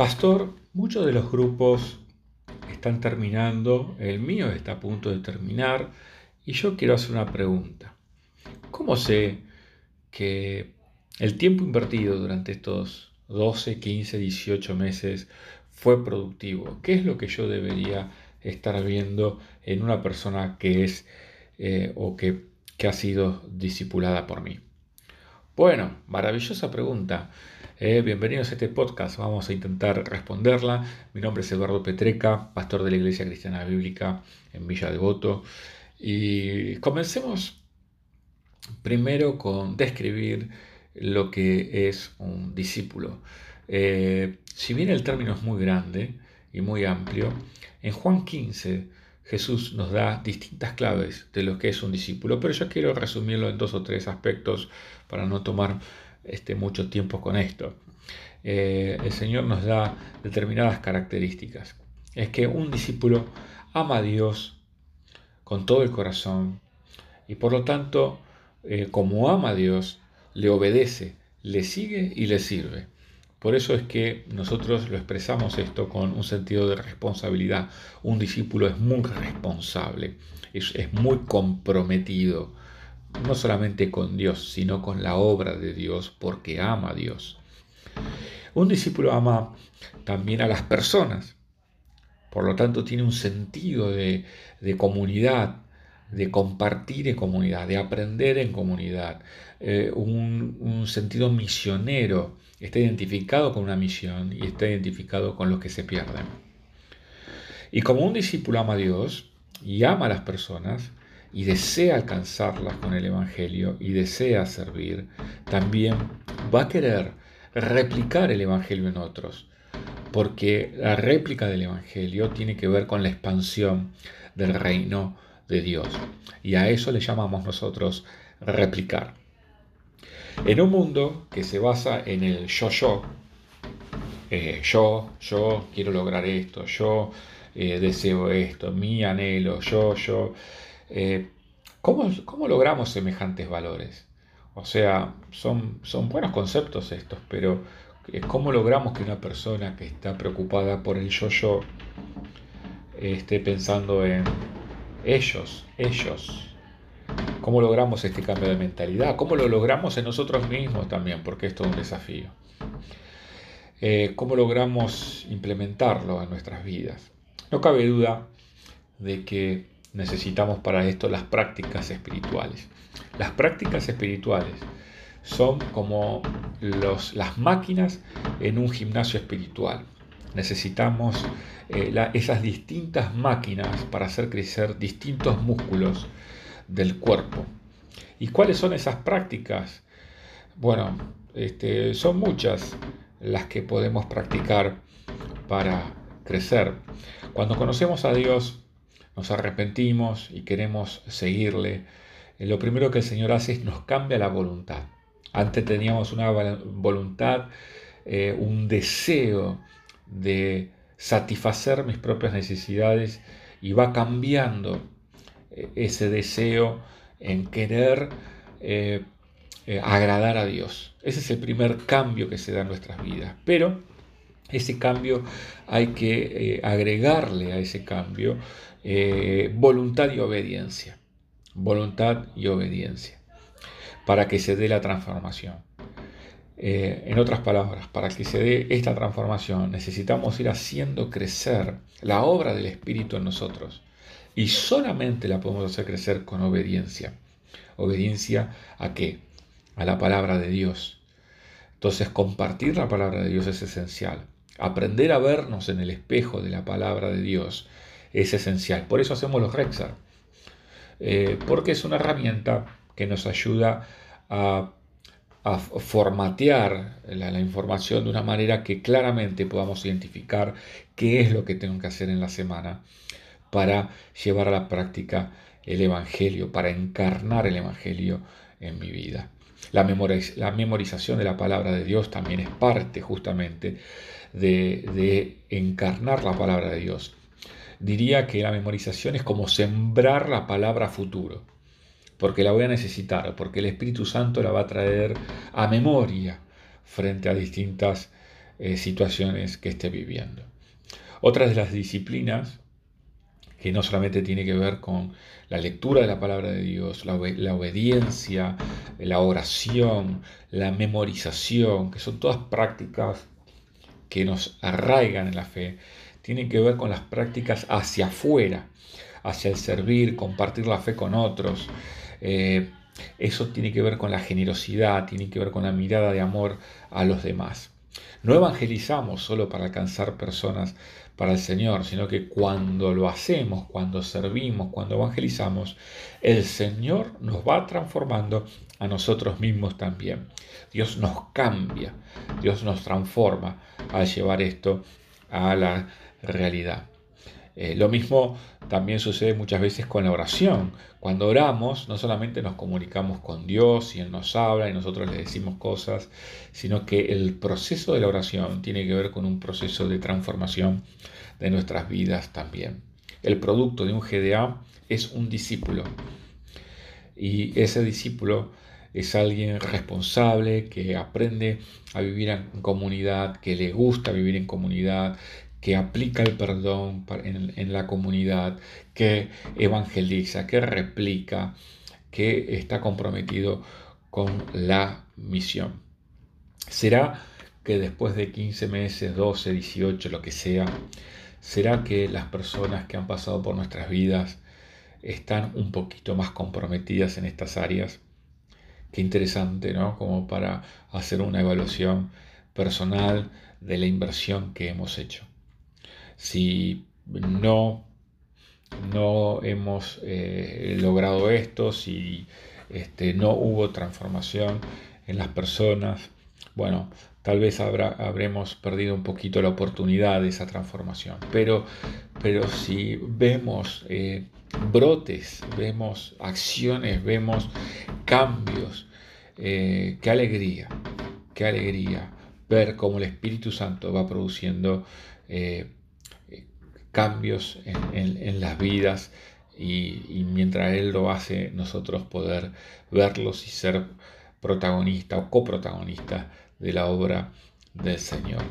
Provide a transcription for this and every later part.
Pastor, muchos de los grupos están terminando, el mío está a punto de terminar y yo quiero hacer una pregunta. ¿Cómo sé que el tiempo invertido durante estos 12, 15, 18 meses fue productivo? ¿Qué es lo que yo debería estar viendo en una persona que es eh, o que, que ha sido discipulada por mí? Bueno, maravillosa pregunta. Eh, bienvenidos a este podcast. Vamos a intentar responderla. Mi nombre es Eduardo Petreca, pastor de la Iglesia Cristiana Bíblica en Villa Devoto. Y comencemos primero con describir lo que es un discípulo. Eh, si bien el término es muy grande y muy amplio, en Juan 15 Jesús nos da distintas claves de lo que es un discípulo, pero yo quiero resumirlo en dos o tres aspectos para no tomar este, mucho tiempo con esto. Eh, el Señor nos da determinadas características. Es que un discípulo ama a Dios con todo el corazón y por lo tanto, eh, como ama a Dios, le obedece, le sigue y le sirve. Por eso es que nosotros lo expresamos esto con un sentido de responsabilidad. Un discípulo es muy responsable, es muy comprometido no solamente con Dios, sino con la obra de Dios, porque ama a Dios. Un discípulo ama también a las personas, por lo tanto tiene un sentido de, comunidad, de compartir en comunidad, de aprender en comunidad, eh, un, un, sentido misionero, está identificado con una misión y está identificado con los que se pierden. Y como un discípulo ama a Dios y ama a las personas, y desea alcanzarlas con el Evangelio y desea servir, también va a querer replicar el Evangelio en otros, porque la réplica del Evangelio tiene que ver con la expansión del reino de Dios. Y a eso le llamamos nosotros replicar. En un mundo que se basa en el yo-yo, eh, yo, yo quiero lograr esto, yo eh, deseo esto, mi anhelo, yo, yo, eh, ¿cómo, logramos semejantes valores? O sea, son, son buenos conceptos estos, pero eh, ¿cómo logramos que una persona que está preocupada por el yo-yo esté pensando en ellos, ellos? ¿Cómo logramos este cambio de mentalidad? ¿Cómo lo logramos en nosotros mismos también? Porque esto es un desafío. Eh, ¿Cómo logramos implementarlo en nuestras vidas? No cabe duda de que necesitamos para esto las prácticas espirituales. Las prácticas espirituales son como los, las máquinas en un gimnasio espiritual. Necesitamos eh, esas distintas máquinas para hacer crecer distintos músculos del cuerpo. ¿Y cuáles son esas prácticas? Bueno, este, son muchas las que podemos practicar para crecer. Cuando conocemos a Dios, nos arrepentimos y queremos seguirle, eh, lo primero que el Señor hace es nos cambia la voluntad. Antes teníamos una voluntad, eh, un deseo de satisfacer mis propias necesidades y va cambiando eh, ese deseo en querer agradar a Dios. Ese es el primer cambio que se da en nuestras vidas. Pero ese cambio hay que agregarle a ese cambio eh, voluntad y obediencia. Voluntad y obediencia. Para que se dé la transformación. Eh, en otras palabras, para que se dé esta transformación necesitamos ir haciendo crecer la obra del Espíritu en nosotros. Y solamente la podemos hacer crecer con obediencia. ¿Obediencia a qué? A la palabra de Dios. Entonces compartir la palabra de Dios es esencial. Aprender a vernos en el espejo de la palabra de Dios es esencial. Por eso hacemos los Rexar, eh, porque es una herramienta que nos ayuda a, formatear la, información de una manera que claramente podamos identificar qué es lo que tengo que hacer en la semana para llevar a la práctica el Evangelio, para encarnar el Evangelio en mi vida. La, memorización de la palabra de Dios también es parte justamente de encarnar la palabra de Dios diría que la memorización es como sembrar la palabra futuro, porque la voy a necesitar, porque el Espíritu Santo la va a traer a memoria frente a distintas eh, situaciones que esté viviendo. Otra de las disciplinas que no solamente tiene que ver con la lectura de la palabra de Dios, la, obediencia, la oración, la memorización, que son todas prácticas que nos arraigan en la fe, tienen que ver con las prácticas hacia afuera, hacia el servir, compartir la fe con otros. Eh, eso tiene que ver con la generosidad, tiene que ver con la mirada de amor a los demás. No evangelizamos solo para alcanzar personas para el Señor, sino que cuando lo hacemos, cuando servimos, cuando evangelizamos, el Señor nos va transformando a nosotros mismos también. Dios nos cambia, Dios nos transforma al llevar esto a la realidad. Eh, lo mismo también sucede muchas veces con la oración. Cuando oramos, no solamente nos comunicamos con Dios y Él nos habla y nosotros le decimos cosas, sino que el proceso de la oración tiene que ver con un proceso de transformación de nuestras vidas también. El producto de un GDA es un discípulo. Y ese discípulo es alguien responsable que aprende a vivir en comunidad, que le gusta vivir en comunidad, que aplica el perdón en, la comunidad, que evangeliza, que replica, que está comprometido con la misión. ¿Será que después de 15 meses, 12, 18, lo que sea, será que las personas que han pasado por nuestras vidas están un poquito más comprometidas en estas áreas? Qué interesante, ¿no? Como para hacer una evaluación personal de la inversión que hemos hecho si no, no hemos eh, logrado esto, si este, no hubo transformación en las personas, bueno, tal vez habrá, habremos perdido un poquito la oportunidad de esa transformación. Pero, pero si vemos eh, brotes, vemos acciones, vemos cambios, eh, qué alegría, qué alegría ver cómo el Espíritu Santo va produciendo cambios en, las vidas y, mientras Él lo hace, nosotros poder verlos y ser protagonista o coprotagonista de la obra del Señor.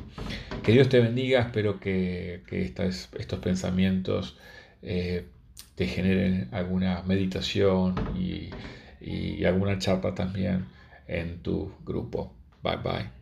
Que Dios te bendiga, espero que, estos pensamientos eh, te generen alguna meditación y, y alguna charla también en tu grupo. Bye bye.